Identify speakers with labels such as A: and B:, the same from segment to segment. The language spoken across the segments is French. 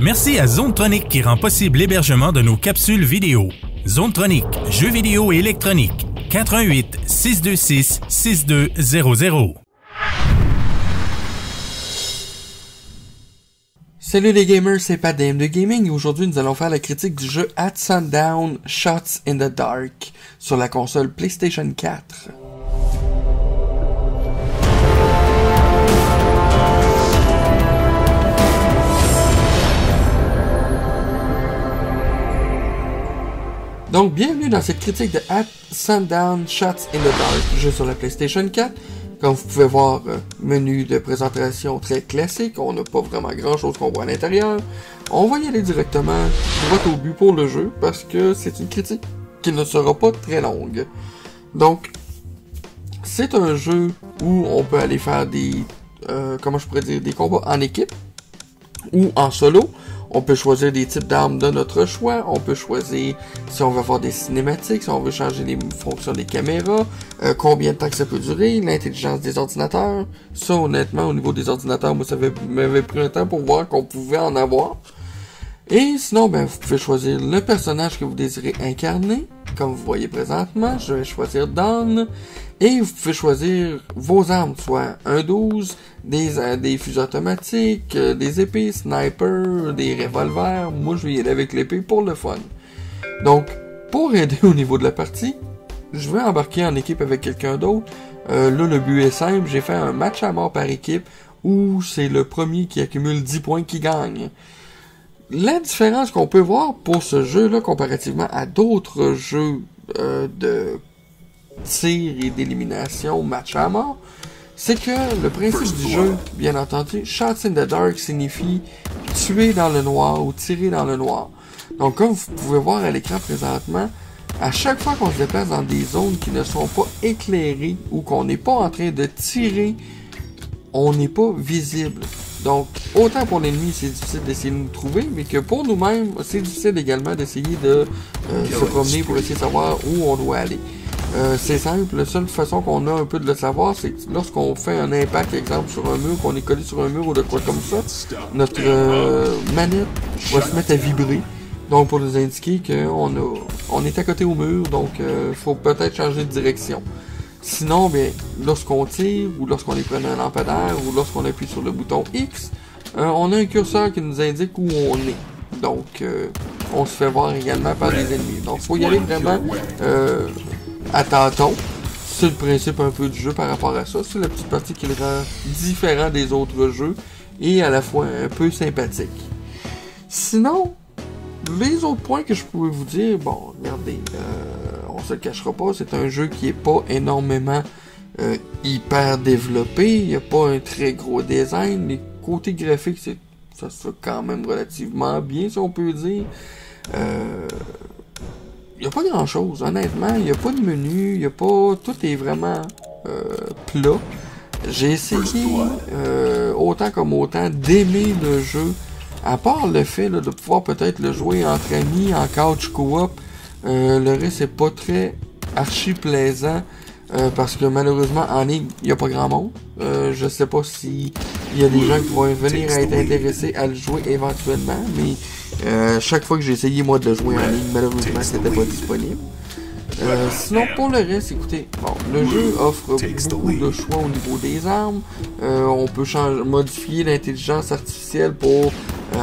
A: Merci à Zonetronic qui rend possible l'hébergement de nos capsules vidéo. Zonetronic, jeux vidéo et électronique. 88 626 6200.
B: Salut les gamers, c'est Pat de Gaming et aujourd'hui nous allons faire la critique du jeu At Sundown Shots in the Dark sur la console PlayStation 4. Donc, bienvenue dans cette critique de At Sundown Shots in the Dark, jeu sur la PlayStation 4. Comme vous pouvez voir, euh, menu de présentation très classique, on n'a pas vraiment grand chose qu'on voit à l'intérieur. On va y aller directement droit au but pour le jeu, parce que c'est une critique qui ne sera pas très longue. Donc, c'est un jeu où on peut aller faire des, euh, comment je pourrais dire, des combats en équipe ou en solo. On peut choisir des types d'armes de notre choix. On peut choisir si on veut avoir des cinématiques, si on veut changer les fonctions des caméras, euh, combien de temps que ça peut durer, l'intelligence des ordinateurs. Ça, honnêtement, au niveau des ordinateurs, moi, ça m'avait pris un temps pour voir qu'on pouvait en avoir. Et sinon, ben, vous pouvez choisir le personnage que vous désirez incarner. Comme vous voyez présentement, je vais choisir Dawn. Et vous pouvez choisir vos armes, soit un 12, des, euh, des fusils automatiques, euh, des épées, sniper, des revolvers. Moi, je vais y aller avec l'épée pour le fun. Donc, pour aider au niveau de la partie, je vais embarquer en équipe avec quelqu'un d'autre. Euh, là, le but est simple. J'ai fait un match à mort par équipe où c'est le premier qui accumule 10 points qui gagne. La différence qu'on peut voir pour ce jeu-là comparativement à d'autres jeux de tir et d'élimination match à mort, c'est que le principe du jeu, bien entendu, Shots in the Dark signifie tuer dans le noir ou tirer dans le noir. Donc comme vous pouvez voir à l'écran présentement, à chaque fois qu'on se déplace dans des zones qui ne sont pas éclairées ou qu'on n'est pas en train de tirer, on n'est pas visible. Donc, autant pour l'ennemi, c'est difficile d'essayer de nous trouver, mais que pour nous-mêmes, c'est difficile également d'essayer de euh, se promener pour essayer de savoir où on doit aller. Euh, c'est simple, la seule façon qu'on a un peu de le savoir, c'est lorsqu'on fait un impact, exemple, sur un mur, qu'on est collé sur un mur ou de quoi comme ça, notre euh, manette va se mettre à vibrer. Donc pour nous indiquer qu'on on est à côté au mur, donc il euh, faut peut-être changer de direction. Sinon, bien, lorsqu'on tire, ou lorsqu'on est prenant un lampadaire, ou lorsqu'on appuie sur le bouton X, on a un curseur qui nous indique où on est. Donc, on se fait voir également par les ennemis. Donc, faut y aller vraiment à tâtons. C'est le principe un peu du jeu par rapport à ça. C'est la petite partie qui le rend différent des autres jeux et à la fois un peu sympathique. Sinon, les autres points que je pouvais vous dire, bon, regardez, euh, on se le cachera pas, c'est un jeu qui est pas énormément euh, hyper développé, il n'y a pas un très gros design, les côtés graphiques, c'est, ça se fait quand même relativement bien, si on peut dire. Euh, il n'y a pas grand chose, honnêtement. Il n'y a pas de menu, a pas. Tout est vraiment euh, plat. J'ai essayé, autant comme autant, d'aimer le jeu. À part le fait de pouvoir peut-être le jouer entre amis, en couch co-op, le reste c'est pas très archi plaisant. parce que malheureusement en ligne, il n'y a pas grand monde. je sais pas si il y a des gens qui vont venir être intéressés à le jouer éventuellement, mais euh, chaque fois que j'ai essayé moi de le jouer en ligne, malheureusement c'était pas disponible. Euh, sinon pour le reste, écoutez, bon, le jeu offre beaucoup de choix au niveau des armes. Euh, on peut changer, modifier l'intelligence artificielle pour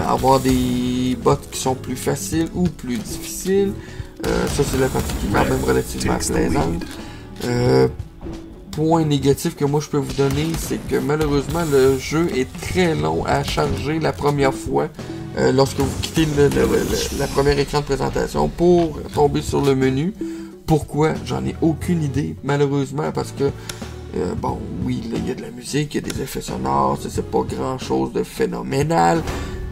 B: avoir des bots qui sont plus faciles ou plus difficiles. Ça c'est la partie qui quand même relativement plaisante. point négatif que moi je peux vous donner, c'est que malheureusement le jeu est très long à charger la première fois. Euh, lorsque vous quittez le, la première écran de présentation pour tomber sur le menu. Pourquoi? J'en ai aucune idée, malheureusement, parce que euh, bon, oui, il y a de la musique, il y a des effets sonores, c'est pas grand chose de phénoménal.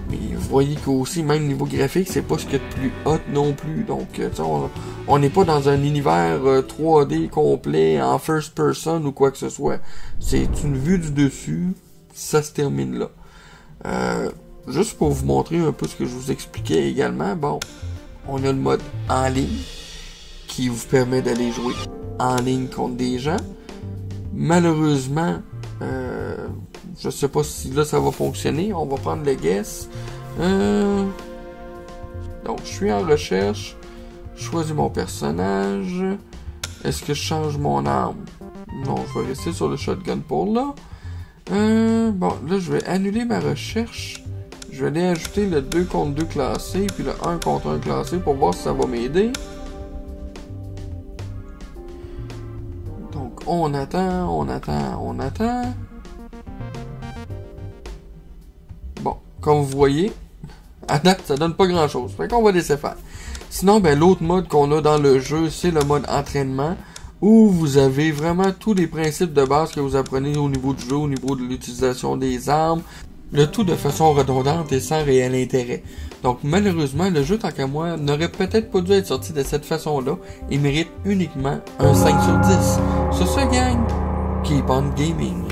B: Mais vous voyez qu'aussi, même niveau graphique, c'est pas ce qu'il y a de plus hot non plus. Donc, euh, on n'est pas dans un univers 3D complet en first person ou quoi que ce soit. C'est une vue du dessus, ça se termine là. Euh, juste pour vous montrer un peu ce que je vous expliquais également, bon, on a le mode en ligne qui vous permet d'aller jouer en ligne contre des gens. Malheureusement, euh, je sais pas si là ça va fonctionner. On va prendre le guess. Euh... Donc, je suis en recherche. Je choisis mon personnage. Est-ce que je change mon arme? Non, je vais rester sur le shotgun pour là. Euh, bon, là, je vais annuler ma recherche. Je vais aller ajouter le 2 contre 2 classé, puis le 1 contre 1 classé pour voir si ça va m'aider. Donc, on attend, on attend, on attend. Comme vous voyez, à date, ça donne pas grand chose. Fait qu'on va laisser faire. Sinon, ben, l'autre mode qu'on a dans le jeu, c'est le mode entraînement, où vous avez vraiment tous les principes de base que vous apprenez au niveau du jeu, au niveau de l'utilisation des armes, le tout de façon redondante et sans réel intérêt. Donc malheureusement, le jeu tant qu'à moi n'aurait peut-être pas dû être sorti de cette façon-là et mérite uniquement un 5 sur 10. Sur ce gang, keep on gaming.